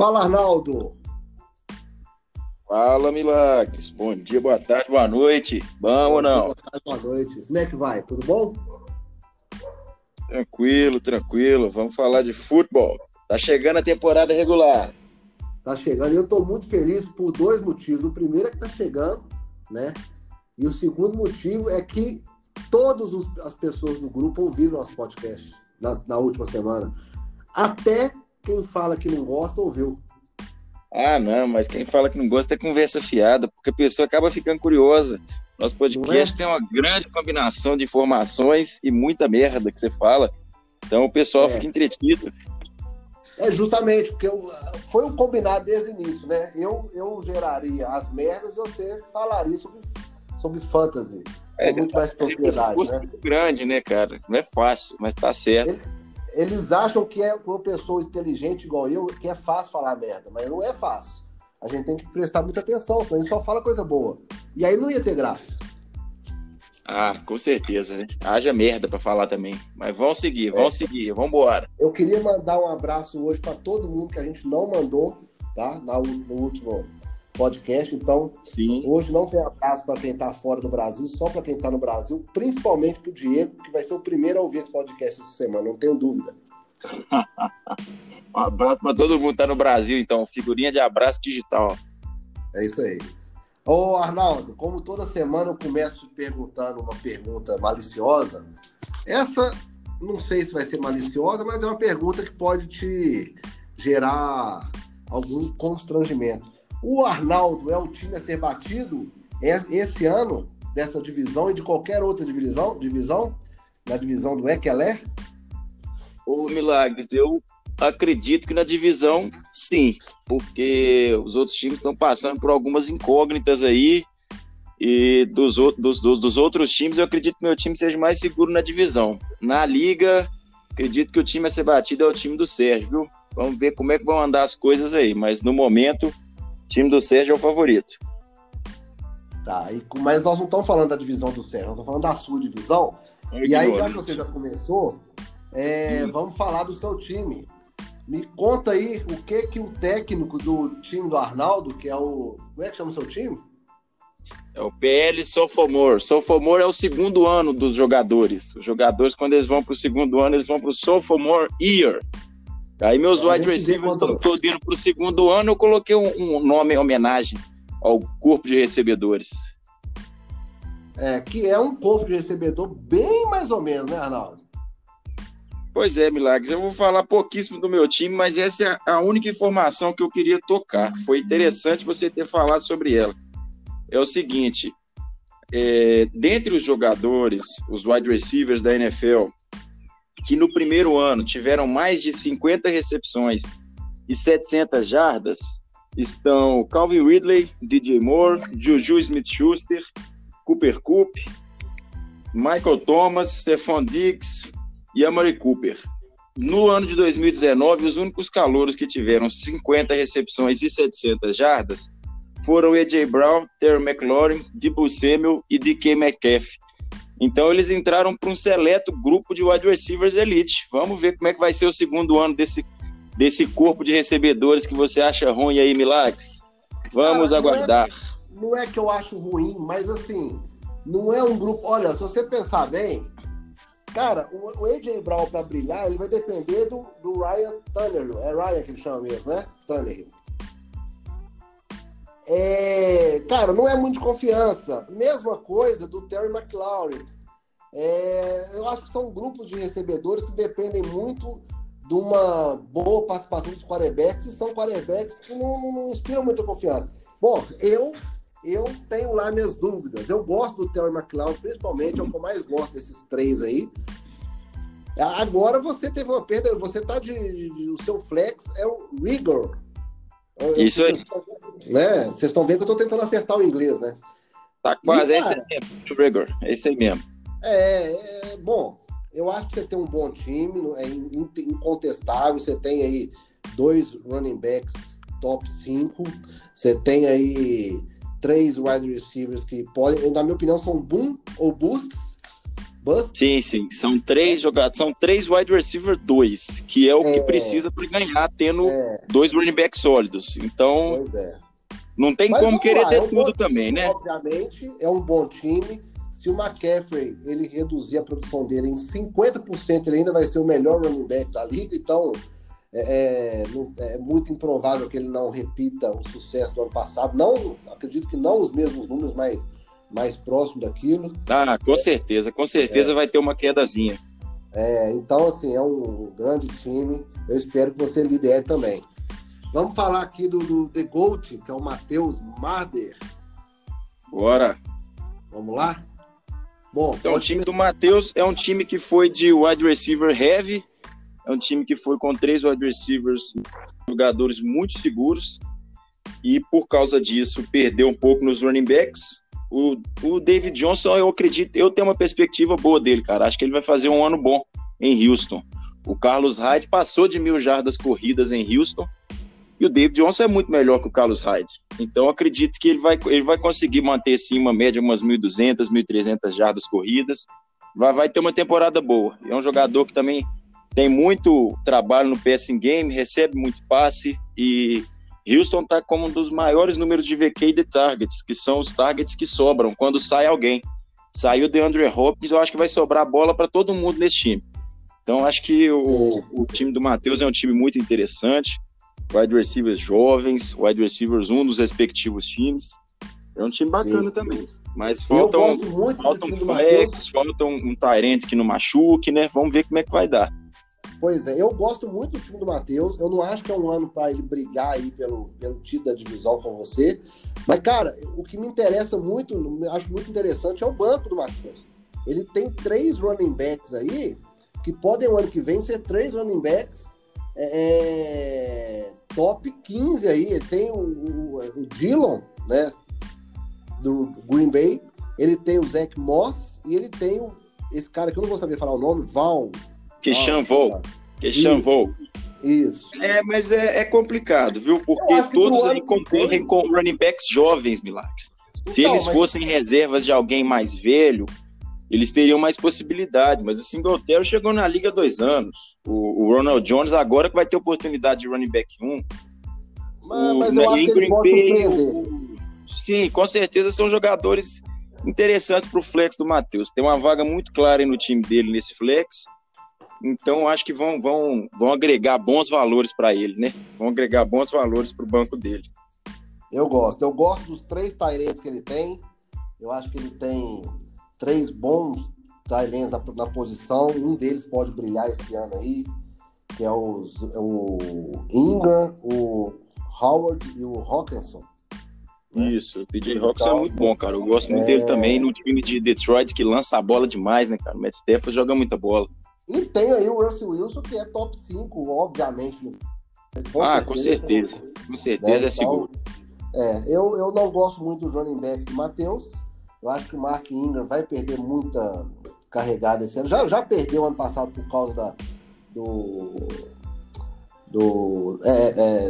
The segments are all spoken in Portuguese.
Fala, Arnaldo. Fala, Milagres. Bom dia, boa tarde, boa noite. Bom ou não? Boa tarde, boa noite. Como é que vai? Tudo bom? Tranquilo, tranquilo. Vamos falar de futebol. Tá chegando a temporada regular. Tá chegando e eu tô muito feliz por dois motivos. O primeiro é que tá chegando, né? E o segundo motivo é que todas as pessoas do grupo ouviram nosso podcast na, na última semana. Até quem fala que não gosta ouviu. Ah, não, mas quem fala que não gosta é conversa fiada, porque a pessoa acaba ficando curiosa. Nosso podcast é? tem uma grande combinação de informações e muita merda que você fala. Então o pessoal é. fica entretido. É justamente, porque eu, foi um combinado desde o início, né? Eu, eu geraria as merdas e você falaria sobre, sobre fantasy. É, muito mais propriedade, né? muito grande, né, cara? Não é fácil, mas tá certo. Eles, eles acham que é uma pessoa inteligente igual eu, que é fácil falar merda, mas não é fácil. A gente tem que prestar muita atenção, senão a gente só fala coisa boa. E aí não ia ter graça. Ah, com certeza, né? Haja merda para falar também. Mas vamos seguir, é. seguir, vamos embora. Eu queria mandar um abraço hoje para todo mundo que a gente não mandou, tá? No último podcast. Então, Sim. hoje não tem abraço para quem está fora do Brasil, só para quem está no Brasil, principalmente para o Diego, que vai ser o primeiro a ouvir esse podcast essa semana, não tenho dúvida. um abraço para todo mundo que está no Brasil, então, figurinha de abraço digital. É isso aí. Ô, Arnaldo, como toda semana eu começo perguntando uma pergunta maliciosa, essa não sei se vai ser maliciosa, mas é uma pergunta que pode te gerar algum constrangimento. O Arnaldo é o time a ser batido esse ano dessa divisão e de qualquer outra divisão, divisão na divisão do Ekeler? Ô Milagres, eu acredito que na divisão sim, porque os outros times estão passando por algumas incógnitas aí e dos, dos, dos, dos outros times eu acredito que meu time seja mais seguro na divisão. Na liga, acredito que o time a ser batido é o time do Sérgio, viu? Vamos ver como é que vão andar as coisas aí, mas no momento time do Sérgio é o favorito. Tá, e, mas nós não estamos falando da divisão do Sérgio, nós estamos falando da sua divisão. e aí, já que você já começou, é, hum. vamos falar do seu time. Me conta aí o que que o técnico do time do Arnaldo, que é o. Como é que chama o seu time? É o PL Sophomore. Sophomore é o segundo ano dos jogadores. Os jogadores, quando eles vão para o segundo ano, eles vão para o Sophomore Year. Aí meus wide receivers estão todos indo para o segundo ano, eu coloquei um, um, nome em homenagem ao corpo de recebedores. É, que é um corpo de recebedor bem mais ou menos, né, Arnaldo? Pois é, Milagres. Eu vou falar pouquíssimo do meu time, mas essa é a única informação que eu queria tocar. Foi interessante você ter falado sobre ela. É o seguinte: é, dentre os jogadores, os wide receivers da NFL, que no primeiro ano tiveram mais de 50 recepções e 700 jardas estão Calvin Ridley, DJ Moore, Juju Smith-Schuster, Cooper Coop, Michael Thomas, Stephon Diggs e Amari Cooper. No ano de 2019, os únicos calouros que tiveram 50 recepções e 700 jardas foram E.J. Brown, Terry McLaurin, Debo Samuel e D.K. Metcalf, então eles entraram para um seleto grupo de wide receivers elite. Vamos ver como é que vai ser o segundo ano desse, desse corpo de recebedores que você acha ruim aí, Milagres. Vamos Cara, aguardar. Não é, não é que eu acho ruim, mas assim, não é um grupo. Olha, se você pensar bem, cara, o, AJ Brown para brilhar, ele vai depender do, do Ryan Tannehill. É Ryan que ele chama mesmo, né? Tannehill. É, cara, não é muito de confiança. Mesma coisa do Terry McLaurin. É, eu acho que são grupos de recebedores que dependem muito de uma boa participação dos quarterbacks e são quarterbacks que não, não inspiram muita confiança. Bom, eu eu tenho lá minhas dúvidas. Eu gosto do Terry McLaurin, principalmente, é o que eu mais gosto desses três aí. Agora você teve uma perda, você tá de, de o seu flex é o Rigor. Isso aí. Né? Vocês estão vendo que eu estou tentando acertar o inglês, né? Tá quase, e, é esse aí mesmo, rigor, é esse aí mesmo. É, é, bom, eu acho que você tem um bom time, é incontestável, você tem aí dois running backs top 5, você tem aí três wide receivers que podem, na minha opinião, são boom ou boosts, Bust? Sim, sim. São três jogadores, são três wide receiver dois, que é o é, que precisa para ganhar, tendo é, dois running backs sólidos. Então, é. não tem Mas como querer lá, ter é um tudo também, time, né? Obviamente, é um bom time. Se o McCaffrey ele reduzir a produção dele em 50%, ele ainda vai ser o melhor running back da liga. Então, é, é, é, muito improvável que ele não repita o sucesso do ano passado. Não, acredito que não os mesmos números, mas mais próximo daquilo. Ah, com certeza, com certeza é. vai ter uma quedazinha. É, então, assim, é um grande time. Eu espero que você lidere também. Vamos falar aqui do, do The Gold, que é o Matheus Marder. Bora. Vamos lá? Bom, então, o time do Matheus é um time que foi de wide receiver heavy, é um time que foi com três wide receivers, jogadores muito seguros, e por causa disso perdeu um pouco nos running backs, o, o David Johnson, eu acredito, eu tenho uma perspectiva boa dele, cara. Acho que ele vai fazer um ano bom em Houston. O Carlos Hyde passou de mil jardas corridas em Houston e o David Johnson é muito melhor que o Carlos Hyde. Então acredito que ele vai, ele vai conseguir manter sim uma média umas 1.200, 1.300 jardas corridas. Vai, vai ter uma temporada boa. É um jogador que também tem muito trabalho no passing game, recebe muito passe e Houston está como um dos maiores números de VK de targets, que são os targets que sobram quando sai alguém. Saiu de Andre Hopkins, eu acho que vai sobrar bola para todo mundo nesse time. Então, acho que o, o time do Matheus é um time muito interessante. Wide receivers jovens, wide receivers um dos respectivos times. É um time bacana Sim. também. Mas faltam, faltam flex, faltam um Tyrant que não machuque, né? Vamos ver como é que vai dar. Pois é, eu gosto muito do time do Matheus. Eu não acho que é um ano para ele brigar aí pelo, pelo título da divisão com você. Mas, cara, o que me interessa muito, acho muito interessante, é o banco do Matheus. Ele tem três running backs aí, que podem o ano que vem ser três running backs é, é top 15 aí. Ele tem o, o, o Dillon, né? Do Green Bay. Ele tem o Zach Moss e ele tem o, esse cara que eu não vou saber falar o nome, Val. Que chanvou. Que chanvou. Isso. É, mas é, é complicado, viu? Porque todos aí concorrem com running backs jovens, Milagres. Então, Se eles mas... fossem reservas de alguém mais velho, eles teriam mais possibilidade. Mas o Singletary chegou na liga há dois anos. O, o, Ronald Jones agora que vai ter oportunidade de running back 1. Mas, o, mas eu acho que o, Sim, com certeza são jogadores interessantes para o flex do Matheus. Tem uma vaga muito clara no time dele nesse flex. Então, acho que vão, vão, vão agregar bons valores para ele, né? Vão agregar bons valores para o banco dele. Eu gosto. Eu gosto dos três Tyrants que ele tem. Eu acho que ele tem três bons Tyrants na, na, posição. Um deles pode brilhar esse ano aí, que é os, o Ingram, o Howard e o Hawkinson. Né? Isso, o PJ Hawkins então, é muito bom, cara. Eu gosto muito é... dele também no time de Detroit, que lança a bola demais, né, cara? O Matt Stafford joga muita bola. E tem aí o Russell Wilson, que é top 5, obviamente. Com ah, certeza, com certeza. Com certeza né? é seguro. Então, é, eu, eu não gosto muito do running backs do Matheus. Eu acho que o Mark Ingram vai perder muita carregada esse ano. Já, já perdeu ano passado por causa da, do. Do. É, é,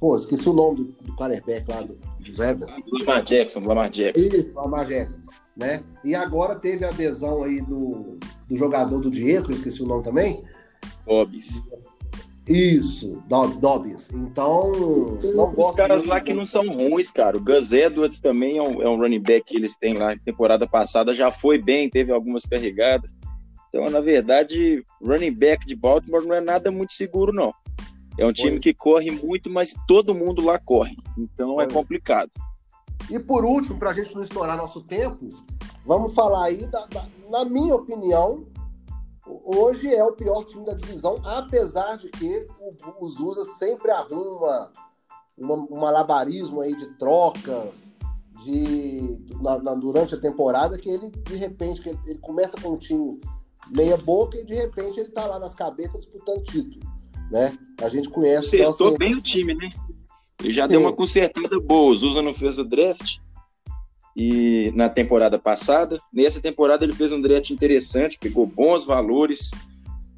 pô, esqueci o nome do, do quarterback lá do, do Rebels. Lamar Jackson, Lamar Jackson. Isso, Lamar Jackson né? E agora teve a adesão aí do, do jogador do Diego, esqueci o nome também. Dobbs. Isso, Dobbs. Então, não os caras lá que não são ruins, cara. O Gus Edwards também é um, é um running back que eles têm lá. Temporada passada já foi bem, teve algumas carregadas. Então, na verdade, running back de Baltimore não é nada muito seguro, não. É um time que corre muito, mas todo mundo lá corre. Então, é complicado. E por último, para a gente não estourar nosso tempo, vamos falar aí, da, da, na minha opinião, hoje é o pior time da divisão, apesar de que o, os USA sempre arruma um malabarismo aí de trocas, de na, na, durante a temporada, que ele, de repente, que ele, ele, começa com um time meia boca e de repente ele tá lá nas cabeças disputando título. Né? A gente conhece. Acertou nosso... bem o time, né? Ele já Sim. deu uma consertada boa. O Zusa não fez o draft e na temporada passada. Nessa temporada ele fez um draft interessante, pegou bons valores.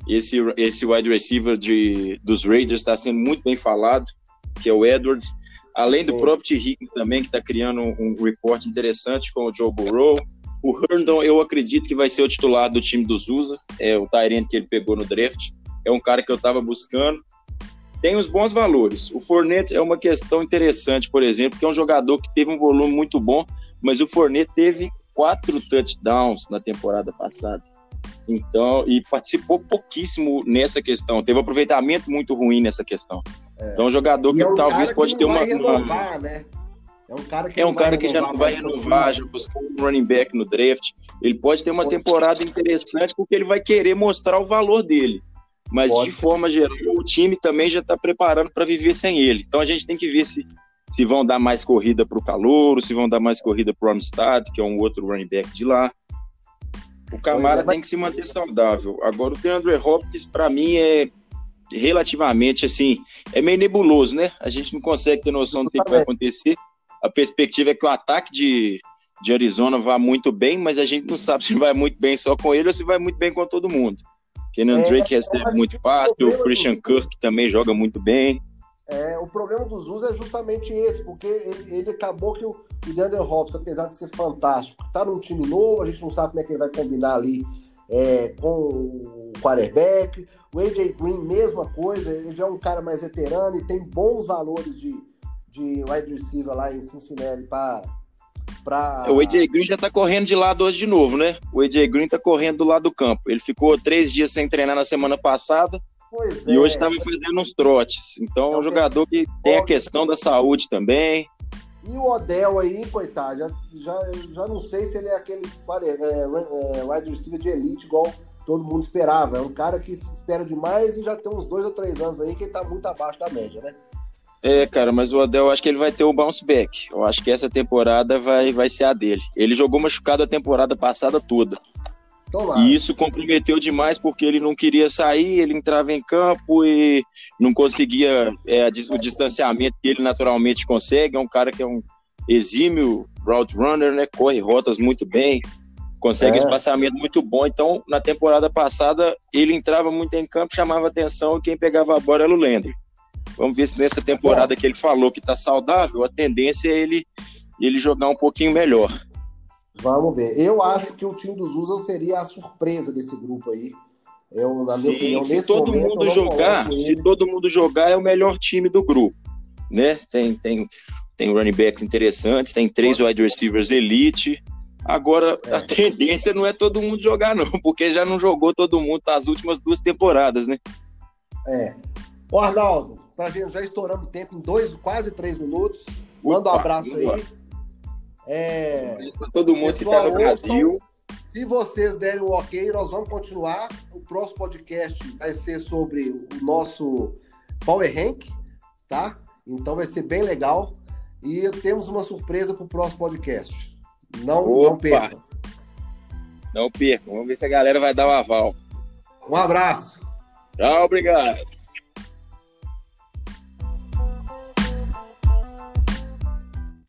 Esse, esse wide receiver de, dos Raiders está sendo muito bem falado, que é o Edwards. Além do Sim. próprio T. Higgins também, que está criando um, um report interessante com o Joe Burrow. O Herndon, eu acredito que vai ser o titular do time do Zusa, é o Tyrant que ele pegou no draft. É um cara que eu estava buscando. Tem os bons valores. O Fournette é uma questão interessante, por exemplo, que é um jogador que teve um volume muito bom, mas o Fournette teve quatro touchdowns na temporada passada. Então, e participou pouquíssimo nessa questão. Teve um aproveitamento muito ruim nessa questão. É. Então, um jogador que é um talvez pode ter uma, renovar, uma... Né? É um cara que, é um cara que já não vai renovar, já buscou um running back no draft. Ele pode ter uma temporada interessante porque ele vai querer mostrar o valor dele. Mas pode. de forma geral, o time também já está preparando para viver sem ele. Então a gente tem que ver se, se vão dar mais corrida para o Calouro, se vão dar mais corrida para o Amistad, que é um outro running back de lá. O Camara é, mas... tem que se manter saudável. Agora, o DeAndre Hopkins, para mim, é relativamente assim, é meio nebuloso, né? A gente não consegue ter noção do que, que vai acontecer. A perspectiva é que o ataque de, de Arizona vá muito bem, mas a gente não sabe se vai muito bem só com ele ou se vai muito bem com todo mundo. Kenan é, Drake recebe muito passe, o Christian do... Kirk também joga muito bem. É, o problema dos Usos é justamente esse, porque ele, ele acabou que o, o Hopkins, apesar de ser fantástico, tá num time novo, a gente não sabe como é que ele vai combinar ali é, com o quarterback. O AJ Green, mesma coisa, ele já é um cara mais veterano e tem bons valores de, de wide receiver lá em Cincinnati para Pra... O AJ Green já tá correndo de lado hoje de novo, né? O AJ Green tá correndo do lado do campo. Ele ficou três dias sem treinar na semana passada pois e é. hoje estava fazendo uns trotes. Então, é um jogador que tem a questão da saúde também. E o Odell aí, coitado, já, já, já não sei se ele é aquele é, é, wide receiver de elite igual todo mundo esperava. É um cara que se espera demais e já tem uns dois ou três anos aí que ele tá muito abaixo da média, né? É, cara, mas o Odell, eu acho que ele vai ter o bounce back. Eu acho que essa temporada vai, vai ser a dele. Ele jogou machucado a temporada passada toda. E isso comprometeu demais porque ele não queria sair, ele entrava em campo e não conseguia é, o distanciamento que ele naturalmente consegue. É um cara que é um exímio route runner, né? Corre rotas muito bem, consegue é. espaçamento muito bom. Então, na temporada passada, ele entrava muito em campo, chamava atenção e quem pegava a bola era o Landry. Vamos ver se nessa temporada que ele falou que está saudável, a tendência é ele, ele jogar um pouquinho melhor. Vamos ver. Eu acho que o time dos Usos seria a surpresa desse grupo aí. Eu, na minha Sim, opinião, se todo momento, mundo jogar, se todo mundo jogar, é o melhor time do grupo, né? Tem tem tem running backs interessantes, tem três wide receivers elite. Agora é. a tendência não é todo mundo jogar não, porque já não jogou todo mundo nas últimas duas temporadas, né? É. O Arnaldo, Pra gente, já estouramos o tempo em dois, quase três minutos. Manda um abraço aí. É, todo mundo que tá no Brasil. Se vocês derem o ok, nós vamos continuar. O próximo podcast vai ser sobre o nosso Power Rank, tá? Então vai ser bem legal. E temos uma surpresa para o próximo podcast. Não, não percam. Não percam. Vamos ver se a galera vai dar o aval. Um abraço. Tchau, obrigado.